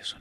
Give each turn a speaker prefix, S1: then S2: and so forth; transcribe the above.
S1: eso